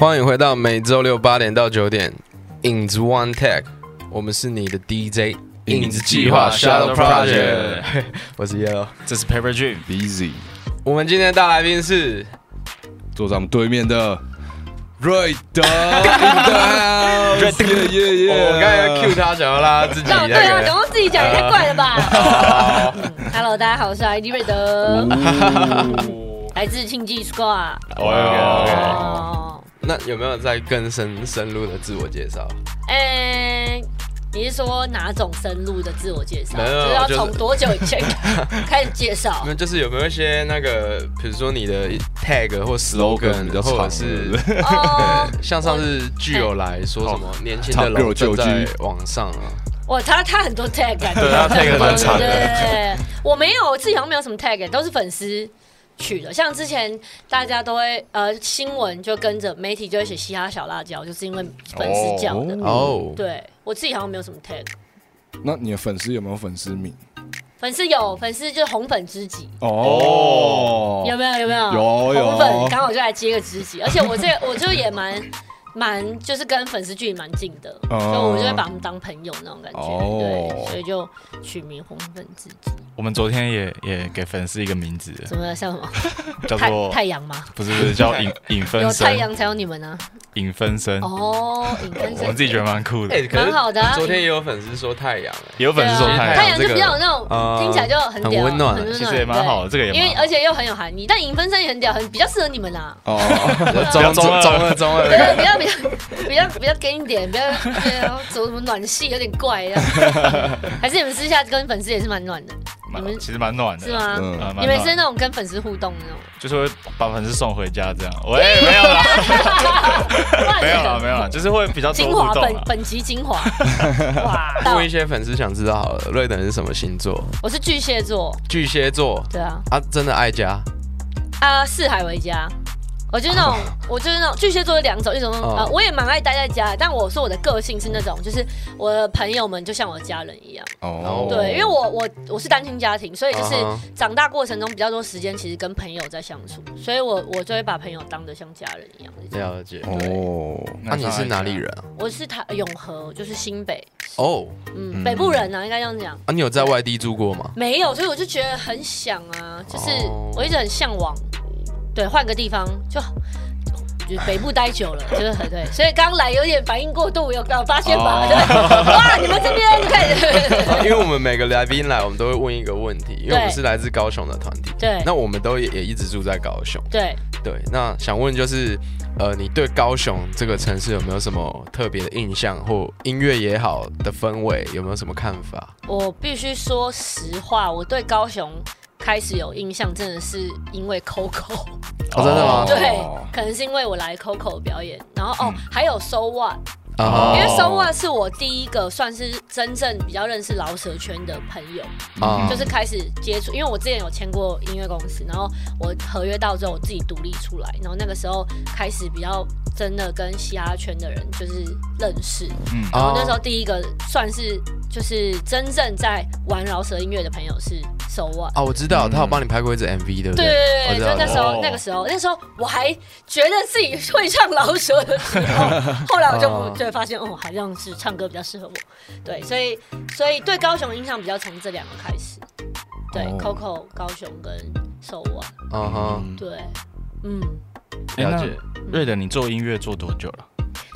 欢迎回到每周六八点到九点，影子 One Tech，我们是你的 DJ 影子计划 Shadow Project，我是 Yellow，这是 Paper Dream。Busy 我们今天的大来宾是坐在我们对面的瑞德 the house，耶耶耶！我刚才要 cue 他，想要拉他自己让对啊，那个，然后自己讲？也太怪了吧？Hello，大家好，我是 ID 瑞德，来自庆记 Squad。那有没有再更深深入的自我介绍？哎，你是说哪种深入的自我介绍？没有就是要就是从多久以前开始 介绍？那？就是有没有一些那个，比如说你的 tag 或 slogan 或者是 像上次具有来说什么年轻的长龙正在居网上啊，哇他他很多 tag，他 tag 蛮长的。对。我没有，我自己好像没有什么 tag，都是粉丝取的。像之前大家都会呃新闻就跟着媒体就会写嘻哈小辣椒，就是因为粉丝叫的。哦，对我自己好像没有什么 tag，那你的粉丝有没有粉丝名？粉丝有粉丝就是红粉知己。哦，有没有？有没有？有有红粉刚好就来接个知己，而且我这我就也蛮蛮就是跟粉丝距离蛮近的，哦所以我就会把他们当朋友那种感觉，哦对，所以就取名红粉知己。我们昨天也也给粉丝一个名字，什么像什么太叫做太阳吗？不是不是叫影影 分身有太，阳才有你们呢。影分身，哦，影分身我们自己觉得蛮酷的蛮好的啊昨天也有粉丝说太阳，有粉丝说太阳，太阳就比较有那种呃听起来就很，很温暖其实也蛮好的，这个也因为而且又很有含义，但影分身也很屌，很比较适合你们啦。哦，中中二中二中二 对，比较比较比较比较给你点，不要对啊，走什么暖系有点怪这样。还是你们私下跟粉丝也是蛮暖的，你们其实蛮暖的，是？吗？嗯呃，你们是那种跟粉丝互动的那种？就是会把粉丝送回家这样。喂，没有啦，没有啦，没有啦，就是会比较精华。本本集精华，哇！到问一些粉丝想知道好了，瑞等是什么星座？我是巨蟹座，巨蟹座对啊，啊，真的爱家啊，四海为家。我就是那种，我就是那种巨蟹座有两种，一种啊呃，我也蛮爱待在家的，但我说我的个性是那种，就是我的朋友们就像我的家人一样。哦，对，因为我我我是单亲家庭，所以就是长大过程中比较多时间其实跟朋友在相处，所以我我就会把朋友当得像家人一样。了解。哦，那你是哪里人啊？我是台永和，就是新北，哦，嗯，北部人啊，应该这样讲。啊，你有在外地住过吗？没有，所以我就觉得很想啊，就是哦我一直很向往，对，换个地方就。就北部待久了，就是很对，所以刚来有点反应过度，有有发现吧？哦对，哇，你们这边就开始，因为我们每个来宾来，我们都会问一个问题，因为我们是来自高雄的团体，对那我们都也也一直住在高雄。对，对，那想问就是，呃，你对高雄这个城市有没有什么特别的印象，或音乐也好的氛围，有没有什么看法？我必须说实话，我对高雄开始有印象，真的是因为 Coco。哦，真的吗？对，可能是因为我来 Coco 表演，然后哦，还有 So What，啊因为 So What 是我第一个算是真正比较认识饶舌圈的朋友，啊就是开始接触，因为我之前有签过音乐公司，然后我合约到之后我自己独立出来，然后那个时候开始比较真的跟嘻哈圈的人就是认识，嗯，然后那时哦候第一个算是就是真正在玩饶舌音乐的朋友是 So What。啊，我知道，他有帮你拍过一支 MV，对不对对？对那时候哦那个时候那时候我还觉得自己会唱饶舌的时候，后来我就哦就发现哦，好像是唱歌比较适合我。对，所以所以对高雄印象比较从这两个开始。对哦，Coco 高雄跟 So What。嗯哼，嗯对，嗯，了解。瑞德，你做音乐做多久了？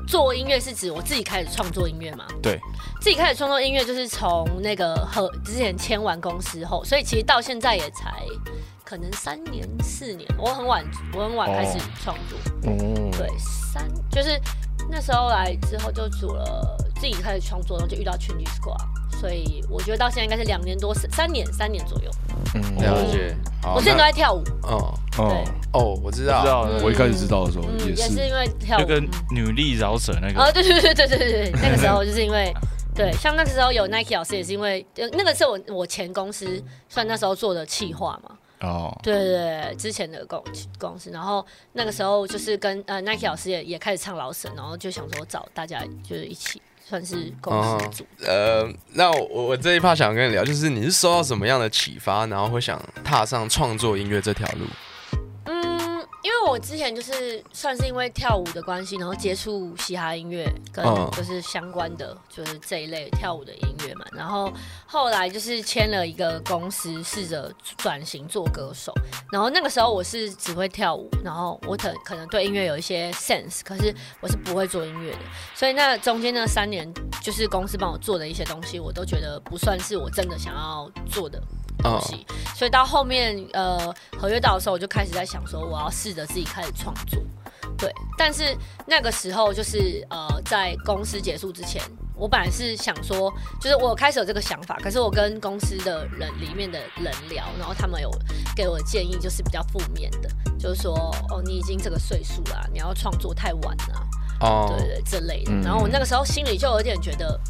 做音乐是指我自己开始创作音乐吗？对，自己开始创作音乐就是从那个和之前签完公司后，所以其实到现在也才可能三年四年，我很晚，我很晚开始创作。哦，对，三就是那时候来之后就组了自己开始创作，然后就遇到群 Squad，所以我觉得到现在应该是两年多，三年三年左右。嗯了解。我现在都在跳舞，哦哦，哦，我知道知道。我一开始知道的时候嗯，也是，因为跳舞。就跟嗯女力饶舌那哦，个，对对对对对对对，那个时候 就是因为。对，像那个时候有 Nike 老师，也是因为呃那个是我我前公司算那时候做的企划嘛，哦，对对对，之前的公公司，然后那个时候就是跟呃 Nike 老师也也开始唱老沈，然后就想说找大家就是一起算是公司组。呃，那我我这一趴想跟你聊，就是你是受到什么样的启发，然后会想踏上创作音乐这条路？嗯，因为我我之前就是算是因为跳舞的关系，然后接触嘻哈音乐跟嗯就是相关的，就是这一类跳舞的音乐嘛。然后后来就是签了一个公司，试着转型做歌手。然后那个时候我是只会跳舞，然后我可可能对音乐有一些 sense，可是我是不会做音乐的。所以那中间那三年，就是公司帮我做的一些东西，我都觉得不算是我真的想要做的东西。所以到后面呃合约到的时候，我就开始在想说，我要试着自己开始创作。对，但是那个时候就是呃，在公司结束之前，我本来是想说，就是我开始有这个想法，可是我跟公司的人里面的人聊，然后他们有给我的建议，就是比较负面的，就是说哦，你已经这个岁数了，你要创作太晚了，哦对对这类的。嗯然后我那个时候心里就有点觉得，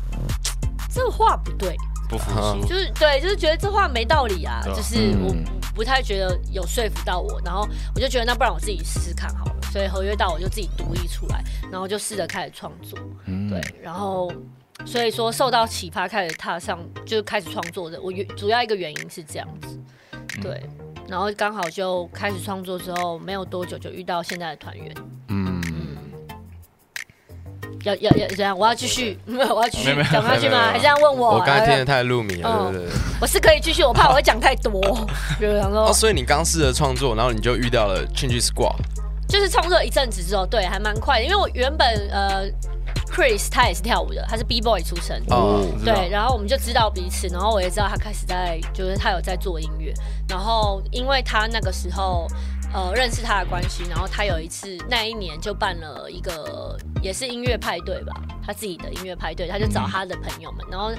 这话不对，不服就是对，就是觉得这话没道理啊，就是我嗯。不不太觉得有说服到我，然后我就觉得那不然我自己试试看好了，所以合约到我就自己独立出来，然后就试着开始创作，嗯。对，然后所以说受到启发开始踏上就是开始创作的，我原主要一个原因是这样子，对，然后刚好就开始创作之后没有多久就遇到现在的团员，嗯，要要要这样，我要继续，我要继续没没讲下去吗？没没没还是这样问我？我刚才听得太入迷了，嗯对不对？我是可以继续，我怕我会讲太多，就是想说哦，所以你刚试着创作，然后你就遇到了 Change Squad，就是创作一阵子之后，对，还蛮快的，因为我原本呃，Chris 他也是跳舞的，他是 B boy 出身。哦，对，然后我们就知道彼此，然后我也知道他开始在，就是他有在做音乐，然后因为他那个时候，呃，认识他的关系，然后他有一次那一年就办了一个也是音乐派对吧，他自己的音乐派对，他就找他的朋友们，然后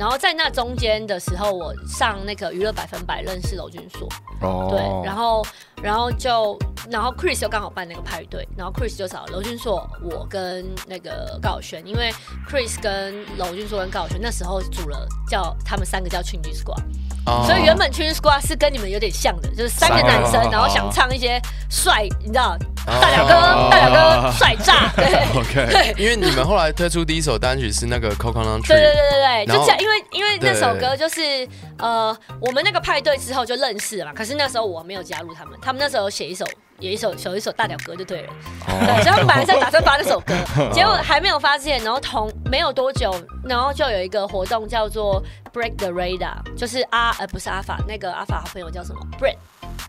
然后在那中间的时候，我上那个娱乐百分百认识娄俊硕，哦。对，然后然后就然后 Chris 又刚好办那个派对，然后 Chris 就找娄俊硕，我跟那个高晓轩，因为 Chris 跟娄俊硕跟高晓轩那时候组了叫他们三个叫 Change Squad，、哦。所以原本 Change Squad 是跟你们有点像的，就是三个男生，哦。然后想唱一些帅，你知道哦。大表哥、大表哥帅炸，对。OK，对。因为你们后来推出第一首单曲是那个 Coconut 对对对就这样，因为因为那首歌就是呃，我们那个派对之后就认识了嘛。可是那时候我没有加入他们，他们那时候有写一首，有一首有一首大屌歌就对了。对，所以他们本来在打算发那首歌，结果还没有发现，然后同没有多久，然后就有一个活动叫做 Break the Radar，就是阿呃不是阿法，那个阿法好朋友叫什么 Brett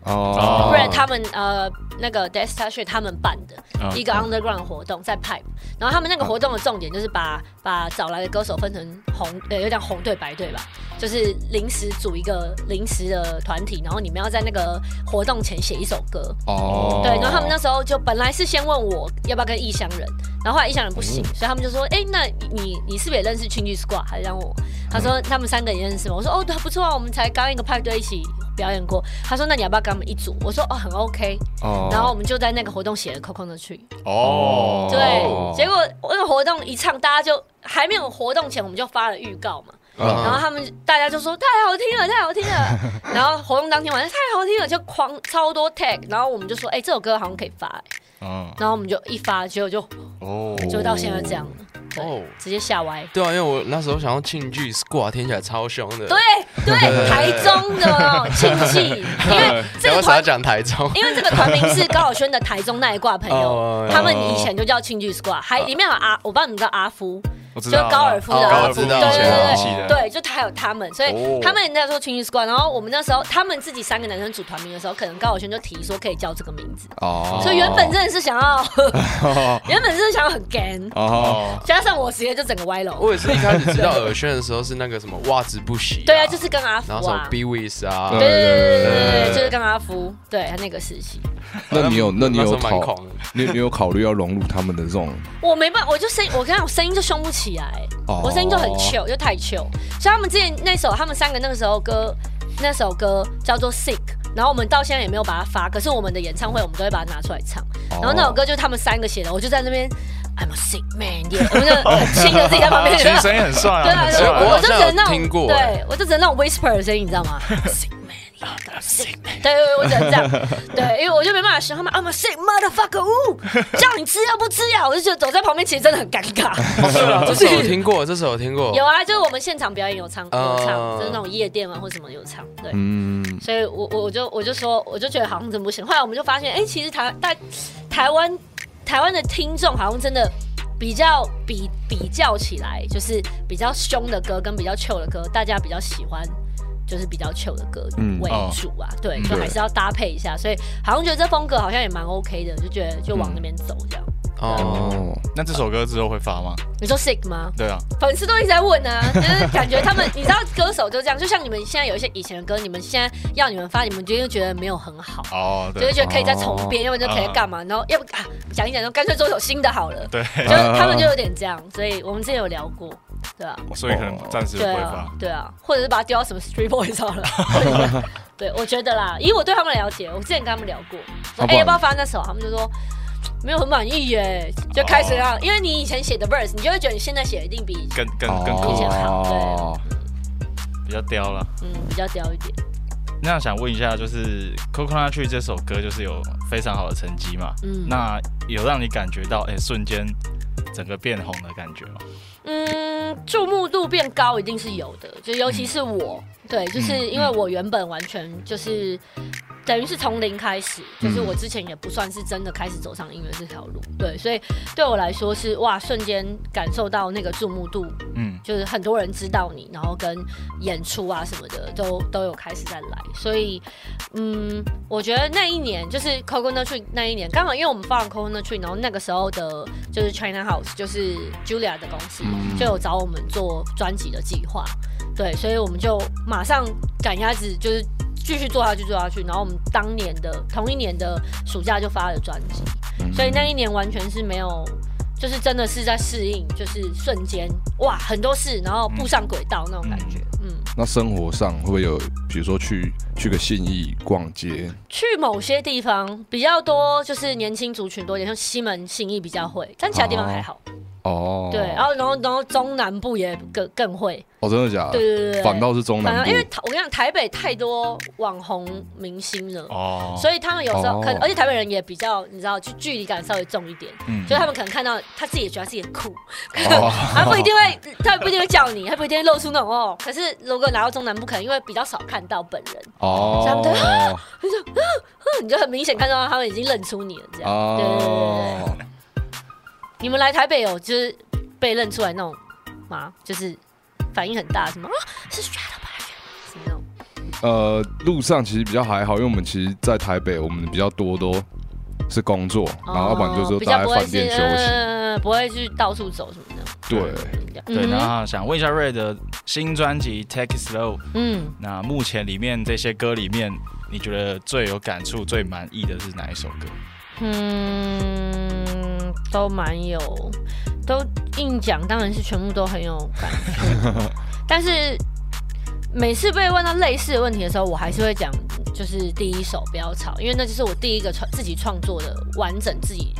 哦 Brett 他们呃那个 d e s t a s h 他们办的。嗯一个 underground 活动在 Pipe，然后他们那个活动的重点就是把把找来的歌手分成红呃有点红队白队吧，就是临时组一个临时的团体，然后你们要在那个活动前写一首歌，哦，对，然后他们那时候就本来是先问我要不要跟异乡人，然后后来异乡人不行，所以他们就说，哎、那你你是不是也认识 Change Squad？还让我，他说他们三个也认识吗？我说哦，对，不错啊，我们才刚一个派对一起表演过。他说那你要不要跟他们一组？我说哦，很 OK。哦。然后我们就在那个活动写了 Coconut Tree。哦，对哦，结果那个活动一唱，大家就还没有活动前，我们就发了预告嘛，嗯。然后他们大家就说太好听了，太好听了，然后活动当天晚上太好听了，就狂超多 tag，然后我们就说，哎、这首歌好像可以发、欸。嗯，然后我们就一发，结果就哦，就到现在这样了，对哦，直接吓歪。对啊，因为我那时候想要庆剧 Squad 听起来超凶的，对对，台中的哦庆记，因为这个团，讲台中，因为这个团名是高晓轩的台中那一挂朋友哦，他们以前就叫庆剧 squad，还里面有阿，我不知道你们知道阿夫，就高尔夫的，对对对对，就他有他们，所以他们也在说群星 squad。然后我们那时候他们自己三个男生组团名的时候，可能高尔轩就提说可以叫这个名字。哦，所以原本真的是想要，原本真的是想很干。哦，加上我直接就整个歪楼。我也是，一开始知道尔轩的时候是那个什么袜子不洗。对啊，就是跟阿夫。然后什么 be with 啊？对对对对对对，就是跟阿夫，对他那个时期。那你有，那你有考，你你有考虑要融入他们的这种？我没办法，我就声，我刚刚我声音就凶不起。来，哦我声音就很 chill，就太 chill。所以他们之前那首，他们三个那个时候歌，那首歌叫做 Sick，然后我们到现在也没有把它发，可是我们的演唱会我们都会把它拿出来唱。哦然后那首歌就是他们三个写的，我就在那边 I'm a sick man，耶我们就很轻的自己在旁边。其实声音很帅啊，对啊，我我就只能那种对我就只能那种 whisper 的声音，你知道吗？sick man，sick，对我只能这样，对，因为我就没办法学他们，I'm a sick motherfucker，呜，叫你吃药不吃药，我就觉得走在旁边其实真的很尴尬。是啊，这首 我听过，这首我听过。有啊，就是我们现场表演有唱，有唱，哦就是那种夜店啊或什么有唱，对。嗯，所以我我我就我就说，我就觉得好像真不行。后来我们就发现，哎、其实台台台湾台湾的听众好像真的比较比比较起来，就是比较凶的歌跟比较 chill 的歌，大家比较喜欢。就是比较 chill 的歌嗯为主啊，对，嗯就还是要搭配一下，所以好像觉得这风格好像也蛮 OK 的，就觉得就往那边走这样。哦，哦，那这首歌之后会发吗？你说 sick 吗？对啊，粉丝都一直在问啊，就是感觉他们，你知道歌手就这样，就像你们现在有一些以前的歌，你们现在要你们发，你们就又觉得没有很好。哦，就对是觉得可以再重编，要不然就可以干嘛，然后要不啊讲一讲，就干脆做首新的好了。对，就是他们就有点这样，所以我们之前有聊过，对啊，所以可能暂时不对会啊发。，对啊，或者是把它丢到什么 Street Boys 好了。对，我觉得啦，以我对他们了解，我之前跟他们聊过，说哎要不要发那首，他们就说。没有很满意耶，就开始让，因为你以前写的 verse，你就会觉得你现在写的一定比更更更以前好对哦，比较刁了。嗯比较刁一点。那想问一下，就是《Coconut Tree》这首歌就是有非常好的成绩嘛？嗯那有让你感觉到哎、瞬间整个变红的感觉吗？嗯，注目度变高一定是有的，就尤其是我，对，就是因为我原本完全就是等于是从零开始，就是我之前也不算是真的开始走上音乐这条路，对，所以对我来说是哇，瞬间感受到那个注目度，嗯，就是很多人知道你，然后跟演出啊什么的都都有开始在来，所以嗯，我觉得那一年就是 Coconut Tree 那一年，刚好因为我们放 Coconut Tree，然后那个时候的就是 China House，就是 Julia 的公司、就有找我们做专辑的计划，对，所以我们就马上赶鸭子，就是继续做下去做下去，然后我们当年的同一年的暑假就发了专辑，所以那一年完全是没有。就是真的是在适应，就是瞬间哇，很多事，然后步上轨道那种感觉。嗯，那生活上会不会有，比如说去去个信义逛街，去某些地方比较多，就是年轻族群多一点，像西门、信义比较会，但其他地方还好。哦，对，然后然后然后中南部也更更会。哦，真的假的？对对对对，反倒是中南部因为台我跟你讲，台北太多网红明星了。哦，所以他们有时候哦可能，而且台北人也比较，你知道，就距离感稍微重一点，嗯所以他们可能看到他自己也觉得自己很酷，哦 他不一定会，他不一定会叫你，他不一定会露出那种哦。可是如果拿到中南部，可能因为比较少看到本人，哦他们对嗯 你就很明显看到他们已经认出你了，这样。对对对对你们来台北有就是被认出来那种吗？就是反应很大，什么啊是 Shadow Project 什么那种？呃，路上其实比较还好，因为我们其实，在台北，我们比较多都是工作，然后要不然就是待在饭较不会是店休息。呃不会去到处走什么的。对，对，嗯然后想问一下瑞的新专辑《Take It Slow》，嗯，那目前里面这些歌里面，你觉得最有感触、最满意的是哪一首歌？嗯，都蛮有，都硬讲，当然是全部都很有感触。但是每次被问到类似的问题的时候，我还是会讲，就是第一首不要吵，因为那就是我第一个创自己创作的完整自己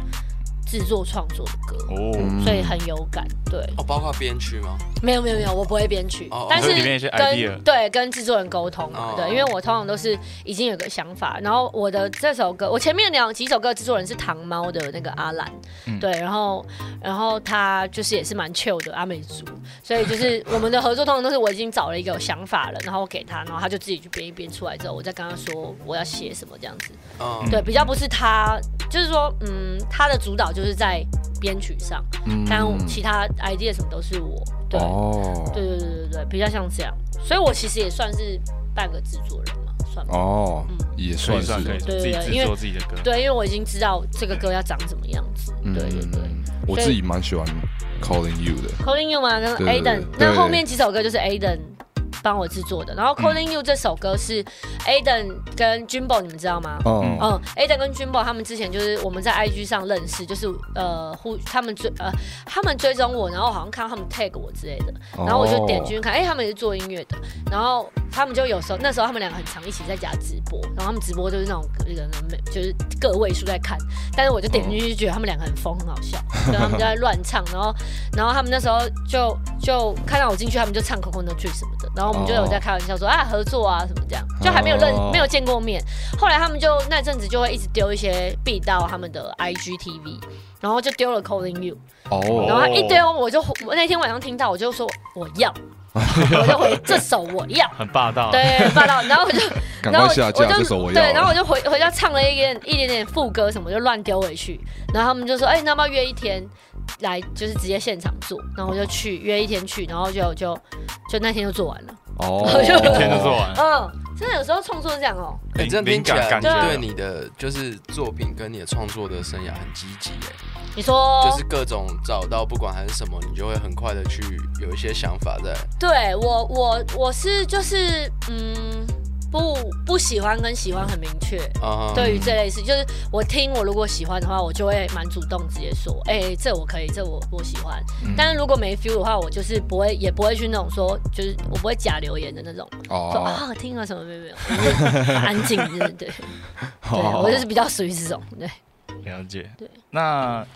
制作创作的歌，哦，嗯所以很有感。对，哦，包括编曲吗？没有没有没有，我不会编曲，哦但是所以里面有一些 idea 跟对跟制作人沟通嘛，哦对，因为我通常都是已经有个想法，然后我的这首歌，我前面两几首歌的制作人是糖猫的那个阿兰，嗯。对，然后然后他就是也是蛮 chill 的阿美族，所以就是我们的合作通常都是我已经找了一个有想法了，然后我给他，然后他就自己去编一编出来之后，我再跟他说我要写什么这样子，嗯，对，比较不是他，就是说嗯，他的主导就是在编曲上，嗯但其他 idea 什么都是我，对。哦，对对对对对，比较像这样，所以我其实也算是半个制作人嘛，算吧。哦，也算是以算可以自对己制对因为作自己的歌。对，因为我已经知道这个歌要长什么样子。嗯对对对。我自己蛮喜欢 Calling You 的，Calling You 嘛，跟对对 Aden，那后面几首歌就是 Aden 帮我制作的。然后 Calling You 这首歌是 Aden 跟 Jimbo，你们知道吗？嗯。嗯，Aden 跟 Jimbo 他们之前就是我们在 IG 上认识，就是呃互他们追呃他们追踪我，然后好像看到他们 tag 我之类的，然后我就点进去看，哎、他们也是做音乐的，然后他们就有时候那时候他们两个很常一起在家直播，然后他们直播就是那种那个就是个位数在看，但是我就点进去就觉得他们两个很疯很好笑，所以他们就在乱唱，然后然后他们那时候就就看到我进去，他们就唱 Coconut Tree 什么的，然后我们就有在开玩笑说啊合作啊什么这样，就还没有认哦没有见过面。后来他们就那阵子就会一直丢一些 B 到他们的 IGTV，然后就丢了 Calling You，哦，然后他一丢我就我那天晚上听到我就说我要，我就回这首我要。很霸道。对，霸道，然后我就，然后我就这首我要对，然后我。就回回家唱了一点一点点副歌什么，就乱丢回去。然后他们就说：“哎、那要不要约一天来，就是直接现场做？”然后我就去约一天去，然后就就就那天就做完了。哦，就一天就做完。嗯，真的有时候创作是这样哦、哎，这样听起来灵感你感觉对你的就是作品跟你的创作的生涯很积极哎，你说，就是各种找到不管还是什么，你就会很快的去有一些想法在。对我我我是就是嗯。不不喜欢跟喜欢很明确，对于这类事，就是我听我如果喜欢的话，我就会蛮主动直接说，哎、这我可以，这我我喜欢。嗯但是如果没 feel 的话，我就是不会，也不会去那种说，就是我不会假留言的那种，说啊听了什么没有没有，就是 安静，对对 对，对我就是比较属于这种，对。了解。对。那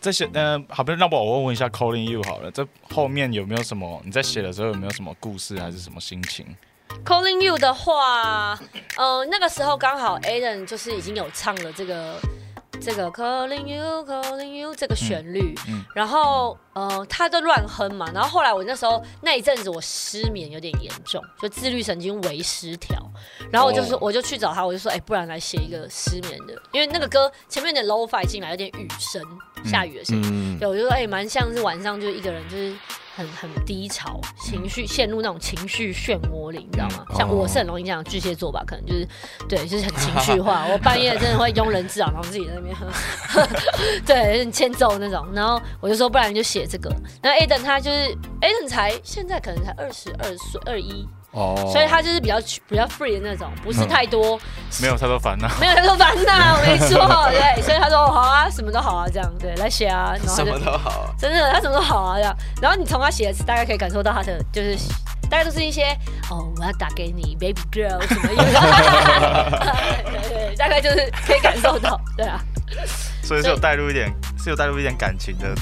这些，呃，好，不，那我我问问一下 Calling You 好了，这后面有没有什么你在写的时候有没有什么故事还是什么心情？Calling You 的话，呃，那个时候刚好 Aden 就是已经有唱了这个这个 Calling You Calling You 这个旋律，嗯嗯。然后呃，他就乱哼嘛，然后后来我那时候那一阵子我失眠有点严重，就自律神经微失调，然后我就说、哦。我就去找他，我就说哎、不然来写一个失眠的，因为那个歌前面有点 low fi 进来，有点雨声，下雨的声音。嗯，对，我就说，哎、蛮像是晚上就一个人，就是很很低潮，情绪陷入那种情绪漩涡里，你知道吗？嗯像我是很容易这样，巨蟹座吧，可能就是对，就是很情绪化。我半夜真的会庸人自扰，然后自己在那边，对，很欠揍那种。然后我就说，不然就写这个。然后 Aden 他就是 Aden 才现在可能才二十二岁，二一，哦，所以他就是比较比较 free 的那种，不是太多，没有太多烦恼。没有太多烦恼，没错，对。所以他说好啊，什么都好啊，这样对，来写啊，然后什么都好啊。真的，他什么都好啊，这样。然后你从他写的词，大概可以感受到他的就是，大概都是一些哦，我要打给你，baby girl 什么意思？对对对，大概就是可以感受到，对啊。所以是有带入一点，是有带入一点感情的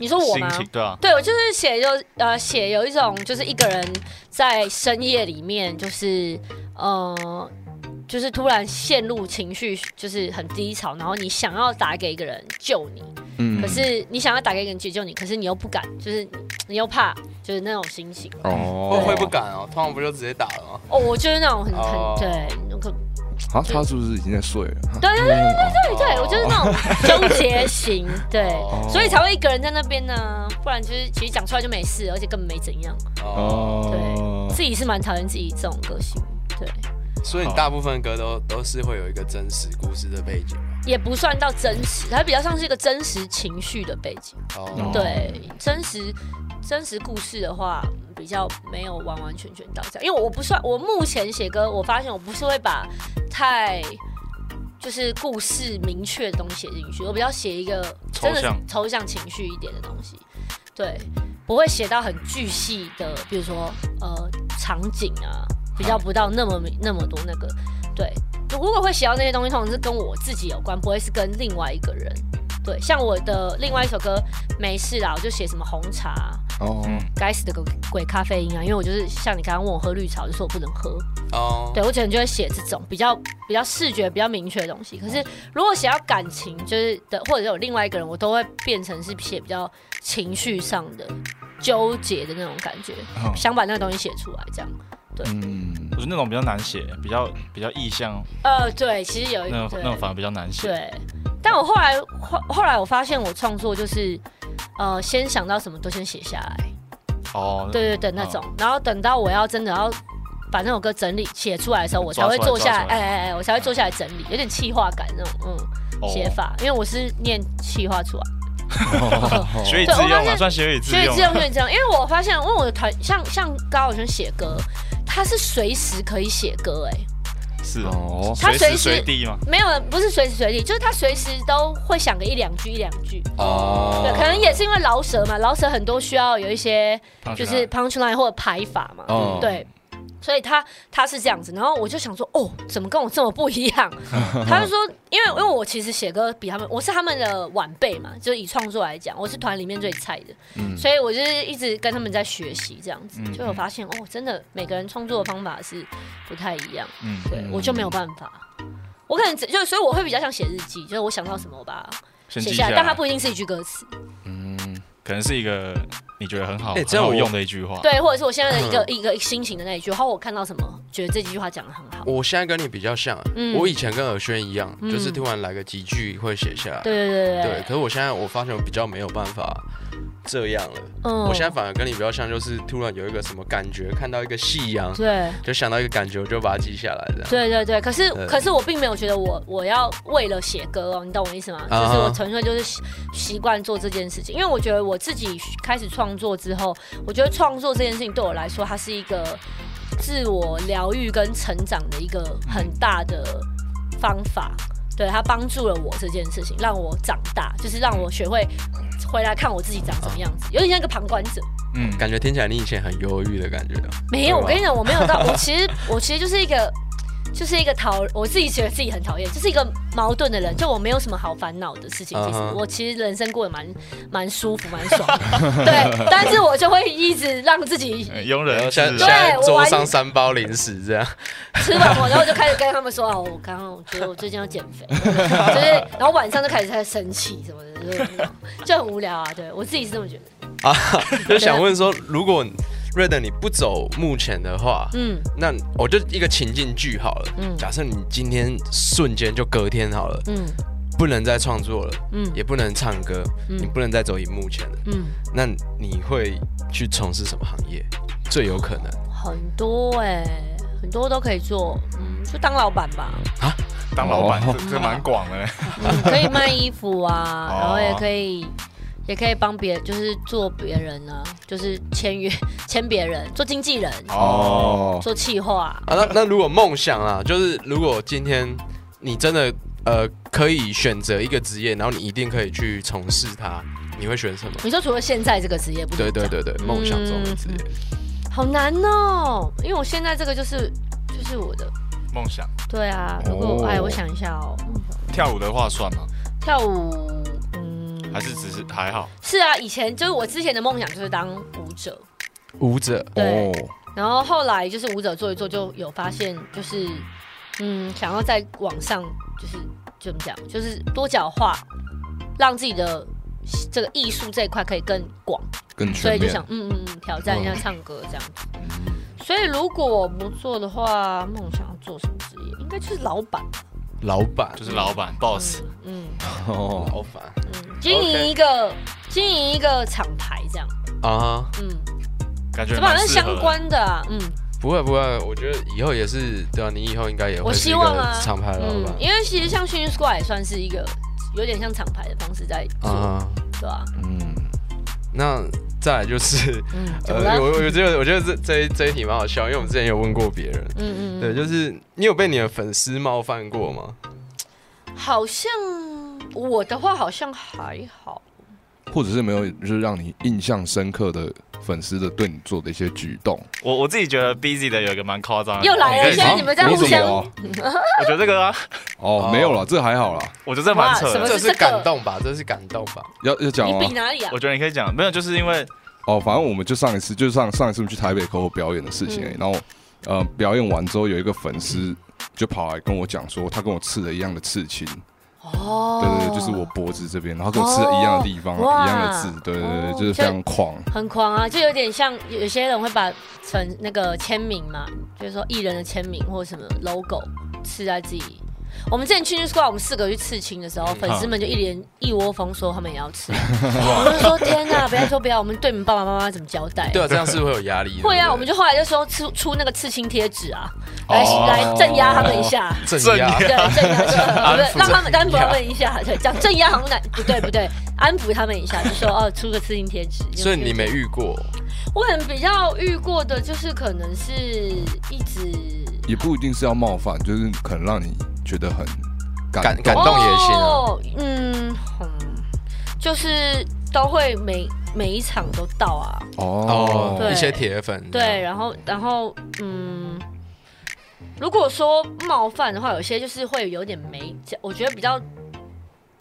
你说我吗？对啊。对，我就是写就呃写有一种就是一个人在深夜里面，就是呃就是突然陷入情绪，就是很低潮，然后你想要打给一个人救你，嗯可是你想要打给一个人解救你，可是你又不敢，就是你又怕，就是那种心情。会哦，会不敢哦，通常不就直接打了吗？哦，我就是那种很对，那个啊，他是不是已经在睡了？对对对对对对，我就是那种纠结型，对，哦所以才会一个人在那边呢，不然就是其实讲出来就没事，而且根本没怎样。哦，对，自己是蛮讨厌自己这种个性，对，所以你大部分歌都都是会有一个真实故事的背景。也不算到真实，它比较像是一个真实情绪的背景。哦，对，真实真实故事的话，比较没有完完全全到这样，因为我不算，我目前写歌，我发现我不是会把太就是故事明确的东西写进去，我比较写一个真的是抽象抽象情绪一点的东西，对，不会写到很巨细的，比如说呃场景啊，比较不到那么那么多那个，对，如果会写到那些东西，通常是跟我自己有关，不会是跟另外一个人。对，像我的另外一首歌没事啦，我就写什么红茶，哦，嗯该死的鬼鬼咖啡因啊，因为我就是像你刚刚问我喝绿茶，我就说我不能喝。哦，对我可能就会写这种比较比较视觉、比较明确的东西。可是如果写到感情，就是的，或者有另外一个人，我都会变成是写比较情绪上的纠结的那种感觉，嗯想把那个东西写出来，这样。嗯，我觉得那种比较难写，比较比较意象，呃，对，其实有一那种那种反而比较难写。对，但我后来后后来我发现我创作就是，呃，先想到什么都先写下来，哦，对对对，那种，然后等到我要真的要把那首歌整理写出来的时候，我才会坐下来，哎哎哎，我才会坐下来整理，有点气化感那种，嗯，哦。写法，因为我是念气化出来，学以对我用啊，现算学以致用所以这样，所以这样，因为我发现，因为我的团像像高晓轩写歌，他是随时可以写歌，哎，是哦，哦，他随时随地吗。没有，不是随时随地，就是他随时都会想个一两句一两句，哦，对，可能也是因为饶舌嘛，饶舌很多需要有一些就是 punchline punch line 或者排法嘛，哦。对，所以他他是这样子，然后我就想说，哦，怎么跟我这么不一样？他就说，因为因为我其实写歌比他们，我是他们的晚辈嘛，就是以创作来讲，我是团里面最菜的，嗯。所以我就是一直跟他们在学习这样子，嗯就有发现哦，真的每个人创作的方法是不太一样，嗯，对我就没有办法。我可能只就所以我会比较像写日记，就是我想到什么我把它写下来，但它不一定是一句歌词，嗯，可能是一个你觉得很好、哎这样我很好用的一句话。对，或者是我现在的一个一个心情的那一句，话我看到什么，觉得这句话讲的很好，我现在跟你比较像，嗯我以前跟尔轩一样，嗯就是突然来个几句会写下来。对对对对，可是我现在我发现我比较没有办法这样了。嗯我现在反而跟你比较像，就是突然有一个什么感觉，看到一个夕阳，对。就想到一个感觉，我就把它记下来的。对对对，可是可是我并没有觉得我我要为了写歌哦，你懂我意思吗？就是我纯粹就是习习惯做这件事情，因为我觉得我自己开始创作之后，我觉得创作这件事情对我来说，它是一个自我疗愈跟成长的一个很大的方法。对，它帮助了我这件事情，让我长大，就是让我学会回来看我自己长什么样子，有点像一个旁观者。嗯，感觉听起来你以前很忧郁的感觉啊。没有，我跟你讲，我没有到，我其实我其实就是一个，就是一个讨，我自己觉得自己很讨厌，就是一个矛盾的人，就我没有什么好烦恼的事情。其实我其实人生过得蛮蛮舒服，蛮爽的，对。但是我就会一直让自己对我上三包零食这样，吃完我，然后我就开始跟他们说，哦，我刚刚我觉得我最近要减肥，就是，然后晚上就开始在生气什么的，就就很无聊啊。对我自己是这么觉得啊，就想问说，如果瑞德你不走目前的话，嗯。那我就一个情境剧好了。嗯。假设你今天瞬间就隔天好了，嗯。不能再创作了，嗯。也不能唱歌，你嗯不能再走以目前了，嗯，那你会去从事什么行业？最有可能。很多哎、很多都可以做，嗯，就当老板吧。当老板，哦。这这蛮广的。嘞。嗯，可以卖衣服啊，哦。然后也可以，也可以帮别，就是做别人啊，就是签约 签别人，做经纪人，哦，做企划。啊。那那如果梦想啊，就是如果今天你真的呃可以选择一个职业，然后你一定可以去从事它，你会选什么？你说除了现在这个职业不对对对对，梦想中的职业。好难哦，因为我现在这个就是就是我的，梦想对啊。如果、哦哎，我想一下哦，跳舞的话算吗？跳舞，嗯，还是只是还好？是啊，以前就是我之前的梦想就是当舞者，舞者对。哦，然后后来就是舞者做一做，就有发现就是，嗯，想要在网上就是怎么讲，就是多角化，让自己的这个艺术这一块可以更广，更全面所以就想，嗯嗯嗯，挑战一下唱歌这样子。所以如果我不做的话，梦想要做什么职业？应该就是老板吧，老板。就是老板 boss，嗯哦，老板。嗯，经营一个经营一个厂牌这样，啊，嗯，感觉这好像相。关的啊，嗯。不会不会，我觉得以后也是对啊，你以后应该也会是一个希望啊，厂牌老板，嗯因为其实像训练 squad 也算是一个有点像厂牌的方式在做，啊。对吧、嗯，那再来就是，嗯，怎么呃，了？我我觉得我觉得这这一这一题蛮好笑，因为我们之前有问过别人，嗯嗯，对，就是你有被你的粉丝冒犯过吗？好像我的话好像还好，或者是没有，就是让你印象深刻的粉丝的对你做的一些举动，我我自己觉得 busy 的有一个蛮夸张的，又来了你可以说现在你们在互相么 我觉得这个啊，哦，哦没有了，这还好啦，我觉得这蛮扯的。是这是感动吧？这是感动吧？要要讲吗你比？哪里啊我？觉得你可以讲，没有，就是因为哦，反正我们就上一次，就是上上一次我们去台北口表演的事情而已、嗯然后呃，表演完之后有一个粉丝就跑来跟我讲说，他跟我刺了一样的刺青，哦对对对，就是我脖子这边，然后跟我吃的一样的地方，哦一样的字，对对对，哦就是非常狂。很狂啊，就有点像有些人会把成那个签名嘛，就是说艺人的签名或什么 logo 刺在自己。我们之前去 New Squad，我们四个去刺青的时候，粉丝们就一连一窝蜂说他们也要刺，我就说天哪，不要说不要，我们对你们爸爸妈妈怎么交代？对啊，这样是会有压力。会啊，我们就后来就说出出那个刺青贴纸啊，来哦来镇压他们一下。镇压对，镇压，对对，让他们安抚他们一下，对，讲镇压好像难，不对不对，安抚他们一下，就说哦，出个刺青贴纸。所以你没遇过我可能比较遇过的就是可能是一直也不一定是要冒犯，就是可能让你觉得很感感动。感动也行啊。哦，嗯嗯，就是都会每每一场都到啊。哦，对。一些铁粉，对，，然后然后嗯，如果说冒犯的话，有些就是会有点没，我觉得比较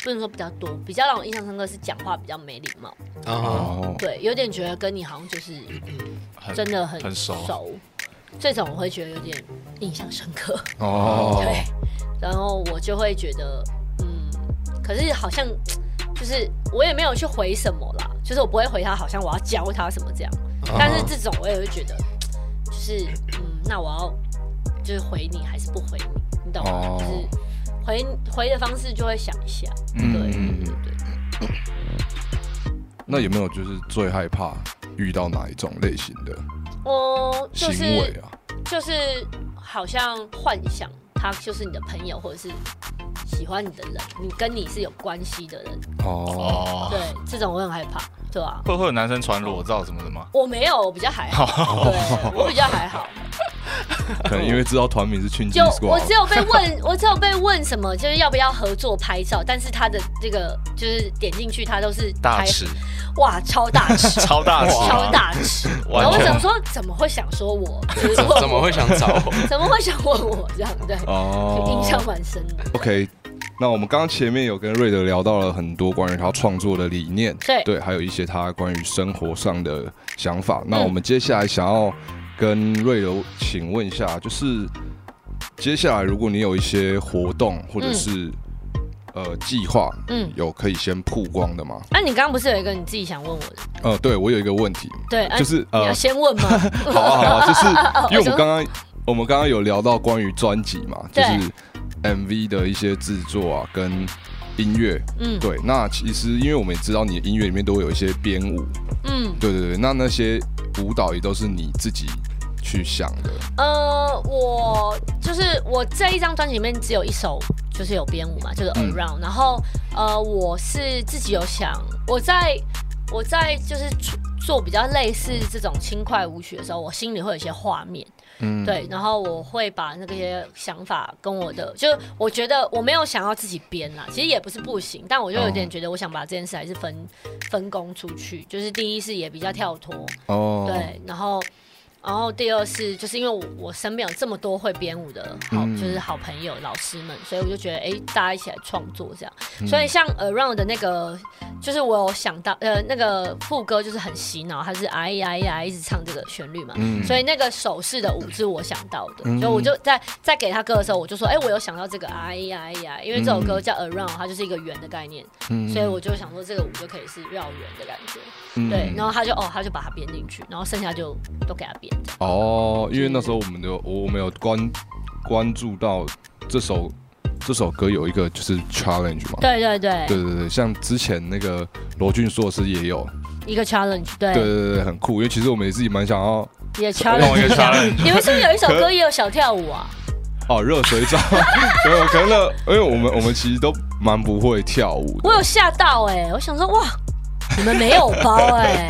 不能说比较多，比较让我印象深刻是讲话比较没礼貌，啊，哦，对，有点觉得跟你好像就是很真的很很熟这种我会觉得有点印象深刻，哦，对，然后我就会觉得嗯，可是好像就是我也没有去回什么啦，就是我不会回他，好像我要教他什么这样。但是这种我也会觉得，就是嗯，那我要就是回你还是不回你，你懂吗？哦就是回回的方式就会想一下，对嗯对嗯对对。那有没有就是最害怕遇到哪一种类型的我就是啊？就是好像幻想他就是你的朋友，或者是喜欢你的人，你跟你是有关系的人，哦，哦，对，这种我很害怕，对啊、会会有男生传裸照什么的吗？我没有，我比较还好，对我比较还好。可能因为知道团名是群就我只有被问，我只有被问什么，就是要不要合作拍照，但是他的这个就是点进去，他都是拍，大尺，哇，超大尺，超大尺，超大尺。完全然后我想说，怎么会想说我？怎么会想找？怎么会想问我这样？对，哦印象蛮深的。OK，那我们刚刚前面有跟瑞德聊到了很多关于他创作的理念，对对，还有一些他关于生活上的想法。那嗯我们接下来想要跟瑞德请问一下，就是接下来如果你有一些活动或者是、呃计划，嗯，有可以先曝光的吗？那、你刚刚不是有一个你自己想问我的？呃，对我有一个问题，对，啊就是你要呃，先问吗？好啊好啊，就是 因为我们刚刚我们刚刚有聊到关于专辑嘛，就是 MV 的一些制作啊，跟音乐。嗯。对，那其实因为我们也知道你的音乐里面都会有一些编舞，嗯，对对对，那那些舞蹈也都是你自己去想的。呃，我就是我这一张专辑里面只有一首就是有编舞嘛，就是嗯。Around，、然后呃，我是自己有想，我在我在就是做比较类似这种轻快舞曲的时候，我心里会有一些画面，嗯，对，然后我会把那些想法跟我的，就我觉得我没有想要自己编啦，其实也不是不行，但我就有点哦。觉得我想把这件事还是分分工出去，就是第一是也比较跳脱，哦，对，然后，然后第二是就是因为我我身边有这么多会编舞的好，嗯。就是好朋友、老师们，所以我就觉得，哎，大家一起来创作这样。嗯。所以像 Around 的那个，就是我有想到，呃，那个副歌就是很洗脑，它是哎呀呀一直唱这个旋律嘛。嗯。所以那个手势的舞是我想到的，嗯。所以我就在在给他歌的时候，我就说，哎、我有想到这个哎呀哎呀，因为这首歌叫 Around，它就是一个圆的概念，嗯。所以我就想说这个舞就可以是绕圆的感觉。嗯。对，然后他就哦，他就把它编进去，然后剩下就都给他编哦，因为那时候我们有我我们有关关注到这首这首歌有一个就是 challenge 嘛。对对对，对对对，像之前那个罗俊硕是也有，一个 challenge，对，对对对，很酷。因为其实我们也自己蛮想要也弄 challenge 你们是不是有一首歌也有小跳舞啊？哦热水澡，没有可能那因为我们我们其实都蛮不会跳舞的。我有吓到哎、我想说哇，你们没有包哎、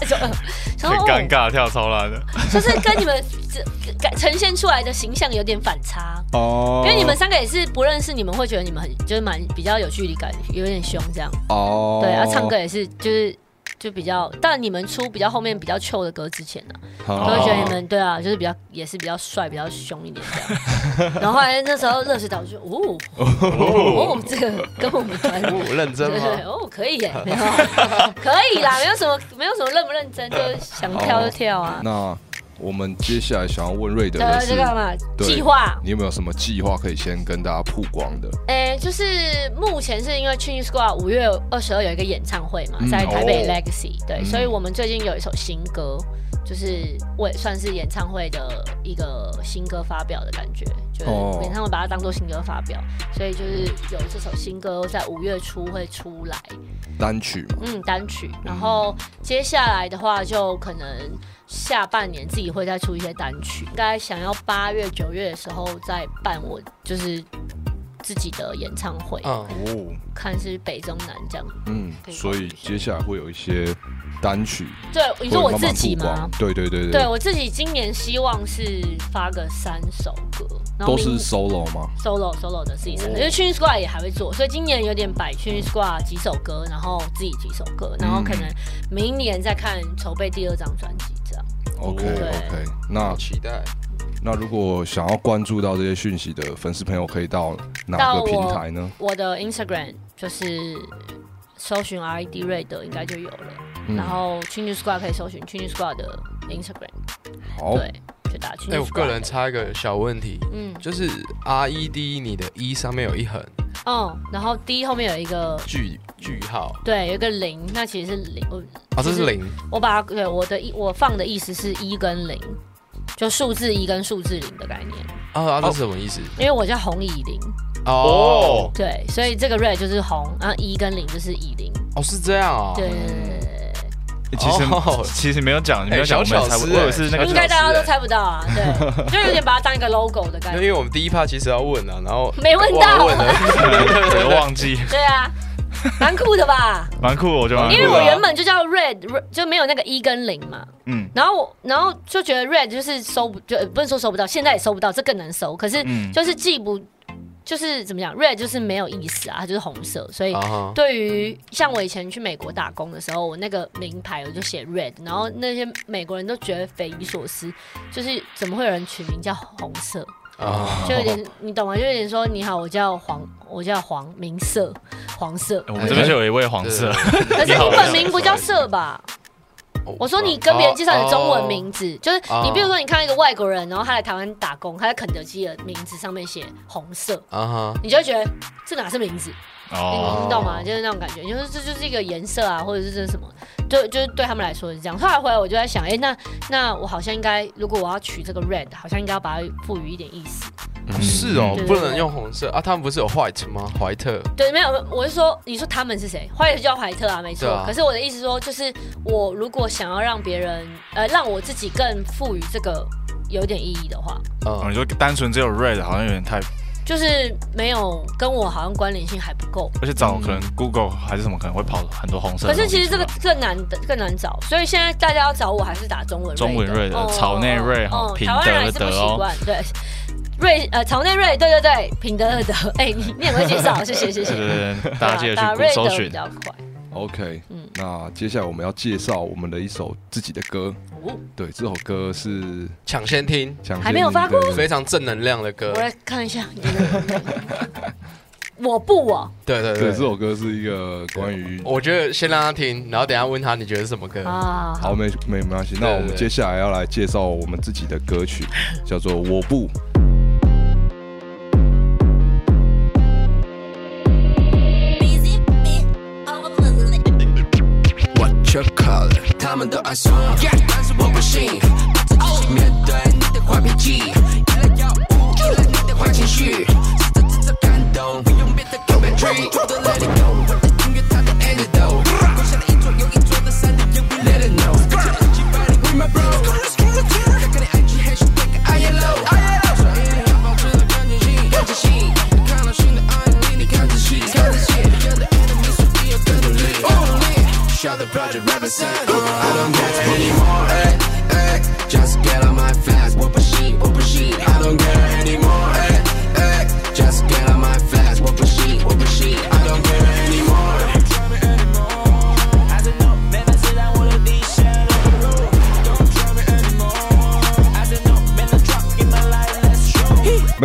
就尴尬，跳超烂的。就是跟你们这感呈现出来的形象有点反差。哦因为你们三个也是不认识，你们会觉得你们很就是蛮比较有距离感，有点凶这样。哦对啊，唱歌也是就是就比较，但你们出比较后面比较 chill 的歌之前呢、啊都会觉得你们对啊，就是比较也是比较帅、比较凶一点这样。然后后来那时候热水澡就哦哦，这个跟我们团哦认真吗？哦可以耶，没有 可以啦，没有什么没有什么认不认真，就是想跳就跳啊。那我们接下来想要问瑞德的呃，是这，个嘛计划，你有没有什么计划可以先跟大家曝光的？诶，就是目前是因为 Chinese Squad 五月二十二有一个演唱会嘛，嗯在台北哦。Legacy，对，嗯。所以我们最近有一首新歌，就是我也算是演唱会的一个新歌发表的感觉，就是哦。演唱会把它当做新歌发表，所以就是有这首新歌在五月初会出来，单曲？嗯，单曲，然后接下来的话就可能下半年自己会再出一些单曲，应该想要八月九月的时候再办我就是自己的演唱会，嗯，哦，看是北中南这样。嗯，所以接下来会有一些单曲，对，你说我自己吗曝光？？对对对对我自己今年希望是发个三首歌，然后都是 solo 吗？solo solo 的自己三首，哦因为 n Squad 也还会做，所以今年有点摆 n Squad 几首歌，然后自己几首歌，然后可能明年再看筹备第二张专辑这样。OK OK，那期待。那如果想要关注到这些讯息的粉丝朋友，可以到哪到个平台呢？我的 Instagram 就是搜寻 RED Red 应该就有了，嗯。然后 c h i n Squad 可以搜寻 c h i n Squad 的 Instagram，好，对，哎、我个人插一个小问题，嗯。就是 R E D 你的一上面有一横。哦，然后 D 后面有一个句句号。对，有一个零，那其实是零，我啊，这是零。我把它对我的意我放的意思是一跟零，就数字一跟数字零的概念，啊，啊这是什么意思？因为我叫红以零，哦。对，所以这个 red 就是红，然后一跟零就是以零，哦，是这样啊。对。其实哦。其实没有讲，你没有讲，我小们猜不，巧思哎我以为是那个对，应该大家都猜不到啊，对，就有点把它当一个 logo 的概念，因为我们第一趴其实要问啊，然后没问到。忘了问了。对忘记，对啊，蛮酷的吧？蛮酷，我觉得蛮酷的。因为我原本就叫 red，red- 就没有那个一跟零嘛，嗯。然后我然后就觉得 red 就是搜不就呃不是说搜不到，现在也搜不到，这更难搜，可是嗯，就是记不就是怎么讲，red 就是没有意思啊，它就是红色，所以对于像我以前去美国打工的时候，我那个名牌我就写 red，然后那些美国人都觉得匪夷所思，就是怎么会有人取名叫红色，啊，就有点你懂吗？就有点说你好，我叫黄，我叫黄明色，黄色，我们这边就有一位黄色，可是你本名不叫色吧？我说你跟别人介绍你的中文名字，字，就是哦。你比如说你看到一个外国人，然后他来台湾打工，他在肯德基的名字上面写红色，啊哈，你就会觉得这哪是名字？你哦，你懂吗？就是那种感觉，就是这就是一个颜色啊，或者是这是什么，就就是对他们来说是这样。后来回来我就在想，哎、那那我好像应该，如果我要取这个 red，好像应该要把它赋予一点意思。是哦，不能用红色啊。他们不是有 white 吗？怀特对，没有，我是说，你说他们是谁？怀特就叫怀特啊，没错。啊可是我的意思说，就是我如果想要让别人，呃，让我自己更赋予这个有点意义的话，哦，嗯你说单纯只有 red 好像有点太，就是没有跟我好像关联性还不够。而且找可能 Google 还是什么可能会跑很多红色。可是其实这个更难的更难找，所以现在大家要找我还是打中文中文瑞的草内瑞哈品德台湾人还是不德惯，对。瑞呃，草内瑞，对对对，品德的德，哎、你你很会介绍，谢谢谢谢。对对对，大家记得打去搜寻瑞德比。较快。OK，嗯那接下来我们要介绍我们的一首自己的歌。哦对，这首歌是抢先听，抢还没有发过先非常正能量的歌我。来看一下。我不我，对对对，这，首歌是一个关于我觉得先让他听，然后等一下问他你觉得是什么歌。啊，好，没没没关系。那我们对接下来要来介绍我们自己的歌曲，叫做《我不》。What you call it？他们都爱说，但信。把自己面对你的坏脾气，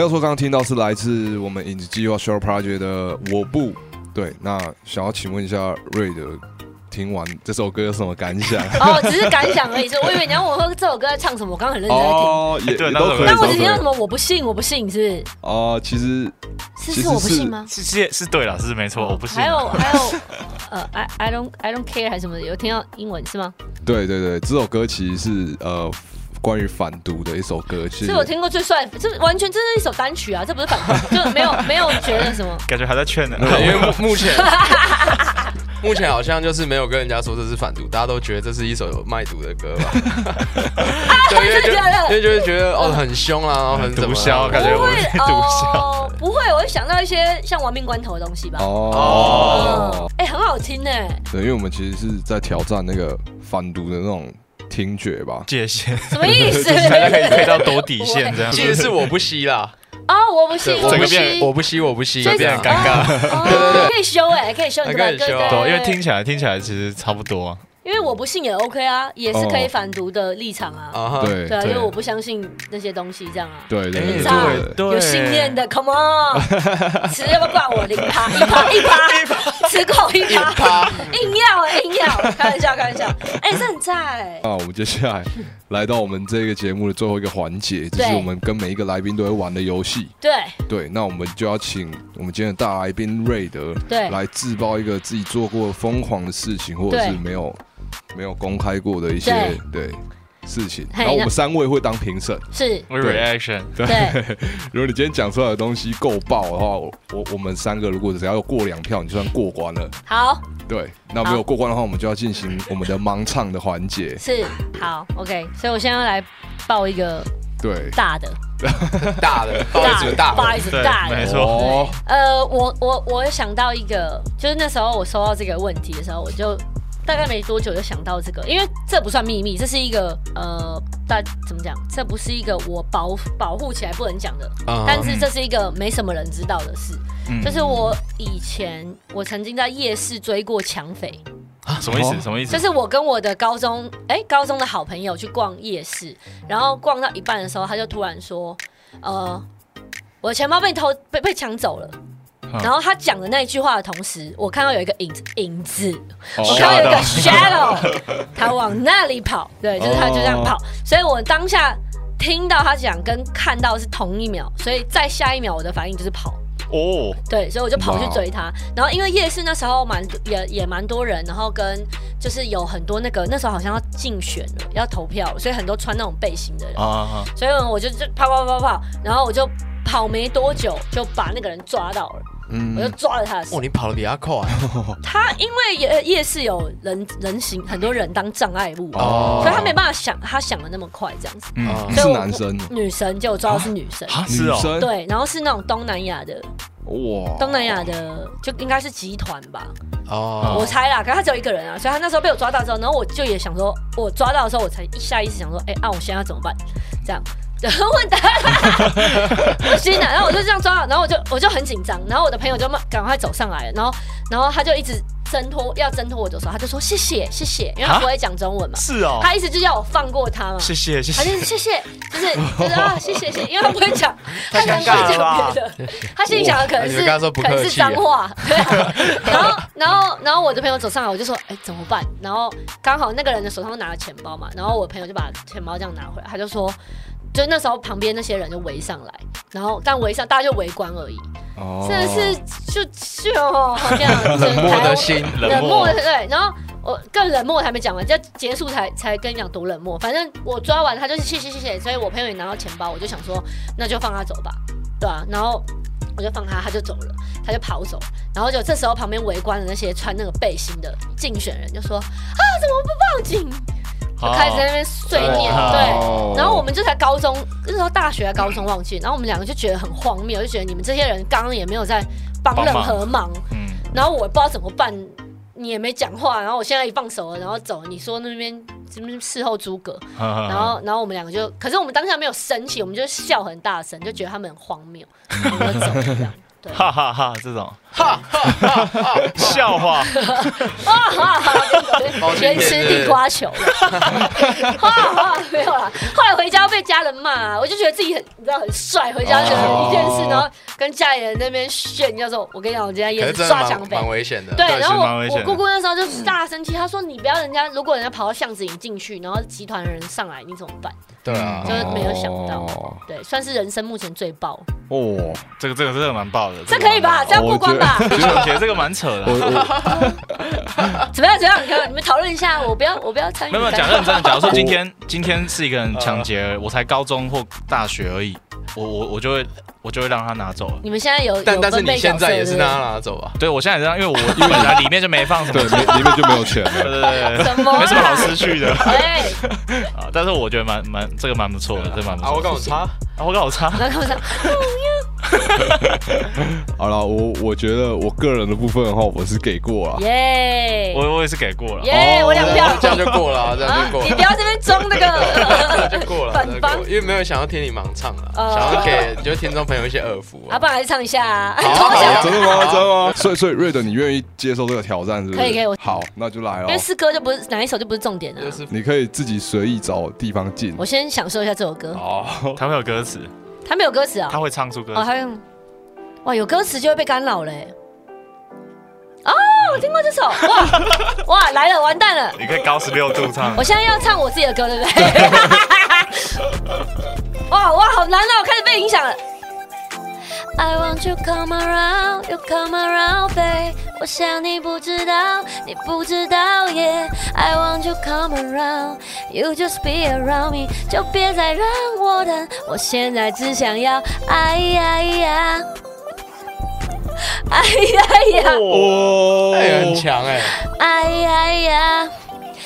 没有错，刚刚听到是来自我们影子计划 Show Project 的《我不》。对，那想要请问一下瑞德，听完这首歌有什么感想？哦，只是感想而已。是我以为你要问我说这首歌在唱什么，我刚刚很认真在听。哦，也对都可以。那我只听到什么我不信，我不信，是不是？哦，其实是是我不信吗？是是是对了，是没错，我不信。还有还有，呃，I I don't I don't care 还是什么？有听到英文是吗？对对对，这首歌其实是呃关于反毒的一首歌，其实是我听过最帅，这完全这是一首单曲啊，这不是反毒，就没有没有觉得什么。感觉还在劝呢。因为目 目前 目前好像就是没有跟人家说这是反毒，大家都觉得这是一首有卖毒的歌吧？对，因为就真的假的因为就会觉得哦很凶啊，然后很毒枭，感觉我是毒枭。哦，不会，我会想到一些像亡命关头的东西吧。哦，哎、很好听呢。对，因为我们其实是在挑战那个反毒的那种听觉吧。界限，什么意思？大家可以可以到多底线这样。其实是我不吸啦，哦，我不信，对，我不我不信吸，，我不吸，我不吸，变尴尬。哦对对对可以修哎，可以修你的可以修因为听起来听起来其实差不多啊。因为我不信也 OK 啊，也是可以反毒的立场啊。对对啊，因为我不相信那些东西，这样啊。对有信念的，Come on，吃要不要挂我零趴，一趴一趴，吃够一一趴，硬要哎硬要，开玩笑开玩笑，哎，这很炸哎。那我们接下来 来到我们这个节目的最后一个环节，就是我们跟每一个来宾都会玩的游戏。对对，那我们就要请我们今天的大来宾瑞德对来自曝一个自己做过疯狂的事情，或者是对没有没有公开过的一些对。事情。然后我们三位会当评审。是，reaction，对。如果你今天讲出来的东西够爆的话，我我我们三个如果只要有过两票，你就算过关了。好。对，那没有过关的话，我们就要进行我们的盲唱的环节。是。好 OK，所以我现在要来报一个对，大的，大的，不好意思，大的，不好意思，大的。没。错。哦，呃，我我我想到一个，就是那时候我收到这个问题的时候，我就大概没多久就想到这个，因为这不算秘密，这是一个呃，大怎么讲？这不是一个我保保护起来不能讲的，啊但是这是一个没什么人知道的事，嗯就是我以前我曾经在夜市追过抢匪，啊什么意思？什么意思？就是我跟我的高中哎、高中的好朋友去逛夜市，然后逛到一半的时候，他就突然说，呃，我的钱包被偷被被抢走了。嗯。然后他讲的那一句话的同时，我看到有一个影子，影子，哦。我看到有一个 shadow，他往那里跑，对，就是他就这样跑，所以我当下听到他讲跟看到是同一秒，所以在下一秒我的反应就是跑，哦，对，所以我就跑去追他。然后因为夜市那时候蛮也也蛮多人，然后跟就是有很多那个那时候好像要竞选了，要投票，所以很多穿那种背心的人，啊，所以我就就跑跑跑跑，然后我就跑没多久就把那个人抓到了，嗯我就抓了他的手哦，。你跑得比他快，他因为夜夜市有人人行很多人当障碍物，哦所以他没办法想他想的那么快这样子。嗯，啊是男生哦女生就我抓到是女生，啊是哦，女生对，然后是那种东南亚的哇，东南亚的，就应该是集团吧，哦，我猜啦。可是他只有一个人啊，所以他那时候被我抓到之后，然后我就也想说，我抓到的时候，我才一下意识想说，哎、啊，我现在要怎么办？这样。然后问答，不行啊，然后我就这样抓，然后我就我就很紧张，然后我的朋友就慢赶快走上来了，然后然后他就一直挣脱要挣脱我的时候，他就说谢谢谢谢，因为他啊不会讲中文嘛，是哦，他意思就是要我放过他嘛，谢谢谢他就谢，是谢谢，就是就是啊，谢谢谢谢，因为他不会讲，他可能不太尴尬会讲别的，他心里想的可能是可能是脏话，对啊。然后然后然后我的朋友走上来，我就说，哎，怎么办？然后刚好那个人的手上拿了钱包嘛，然后我朋友就把钱包这样拿回来，他就说。就那时候，旁边那些人就围上来，然后但围上大家就围观而已，哦真的是就就哦这样冷漠的心，冷漠的对，然后我更冷漠还没讲完，就结束才才跟你讲多冷漠。反正我抓完他就是谢谢谢谢，所以我朋友也拿到钱包，我就想说那就放他走吧，对啊，然后我就放他，他就走了，他就跑走，然后就这时候旁边围观的那些穿那个背心的竞选人就说啊怎么不报警？就开始在那边碎念，哦对。然后我们就才高中，那时候大学还高中忘记，然后我们两个就觉得很荒谬，就觉得你们这些人刚刚也没有在帮任何忙，嗯，然后我不知道怎么办，你也没讲话，然后我现在一放手了，然后走，你说那边什么事后诸葛，然然后然后我们两个就，可是我们当下没有生气，我们就笑很大声，就觉得他们很荒谬，然后就走了这样。对，哈哈哈，这种哈哈 笑话，哇哈哈，原吃地瓜球，哈哈，没有啦。后来回家被家人骂、啊，我就觉得自己很，你知道很帅，回家就一件事，哦然后跟家里人那边炫耀说，我跟你讲，我今天也是可是真的抓抢匪蛮蛮。危险的。对，然后我我姑姑那时候就大生气，她说你不要人家，如果人家跑到巷子里进去，然后集团的人上来，你怎么办？对啊就，是没有想到哦对，算是人生目前最爆，哦，这个这个真的蛮爆的，这可以吧？这样过关吧？我觉得这个蛮扯的我啊。我 怎么样？怎么样？你看你们讨论一下，我不要，我不要参与。没有没有讲认真的，假如说今天今天是一个人抢劫，我才高中或大学而已，我我我就会我就会让他拿走了。你们现在有，但但是你现在也是让他拿走啊。对我现在也这样，因为我本来里面就没放什么对，，里里面就没有钱对了。对对对，什么啊没什么好失去的哎，啊。但是我觉得蛮蛮这个蛮不错的，这蛮不啊，我错的。跟我擦，啊我跟我差，然后看我说，好了，我我觉得我个人的部分的话，我是给过了。耶我我也是给过了。耶，我两票，这样就过了啊，这样啊就过了你不。要这边装那个 就过了，反方这样就过了因为没有想要听你盲唱啊，哦想要给就是听众朋友一些耳福啊，啊。不然还是唱一下啊，好同好享真的吗？真的吗？所以所以瑞德，你愿意接受这个挑战是不是？可以可以我好，那就来哦因为。四歌就不是哪一首就不是重点了就。是你可以自己随意找地方进。我先享受一下这首歌，哦，它会有歌词，他没有歌词啊他，会唱出歌哦，词。他用，哇，有歌词就会被干扰嘞。哦，我听过这首，哇哇来了，完蛋了。你可以高十六度唱我。现在要唱我自己的歌，对不对？哇哇，好难哦，开始被影响了。I want you come around, you come around, babe。我想你不知道，你不知道耶。I want you come around, you just be around me，就别再让我等。我现在只想要哎呀呀，哎呀呀。哦哎很强哎，哎呀呀，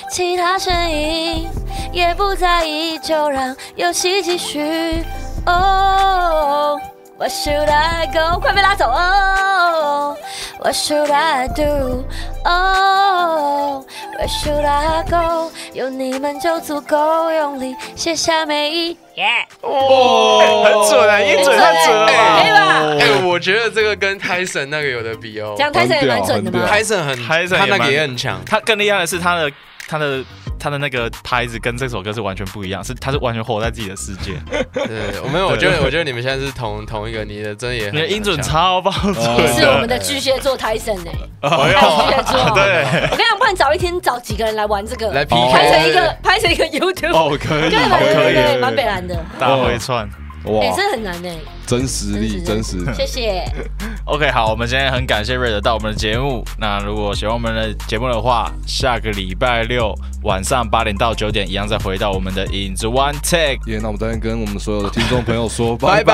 其他声音也不在意，就让游戏继续。哦、w h a t should I go？快被拉走哦、What should I do？哦、w h e r e should I go？有你们就足够用力写下每一页。哦，很准啊，一准太准了吧？可以吧？哎，我觉得这个跟 Tyson 那个有的比哦这。样泰森也蛮准的嘛很屌。Tyson 很 Tyson 他那个也很强。他更厉害的是他的他的他的那个拍子跟这首歌是完全不一样，是他是完全活在自己的世界，对，我没有，我觉得 我觉得你们现在是同同一个，你的真的也你的音准超爆准哦是我们的。巨蟹座泰森呢，哎巨蟹座。对，我跟你讲，不然找一天找几个人来玩这个，来拍成一个拍成一个 YouTube，哦，可以，对好对对可以对，蛮北蓝的，大回串。哎，哇，真的很难呢，真实力，真实。谢谢，OK，好，我们今天很感谢瑞德到我们的节目。那如果喜欢我们的节目的话，下个礼拜六晚上八点到九点，一样再回到我们的影子 One Take。耶，那我们再跟我们所有的听众朋友说，拜拜拜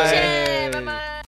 拜谢，谢谢。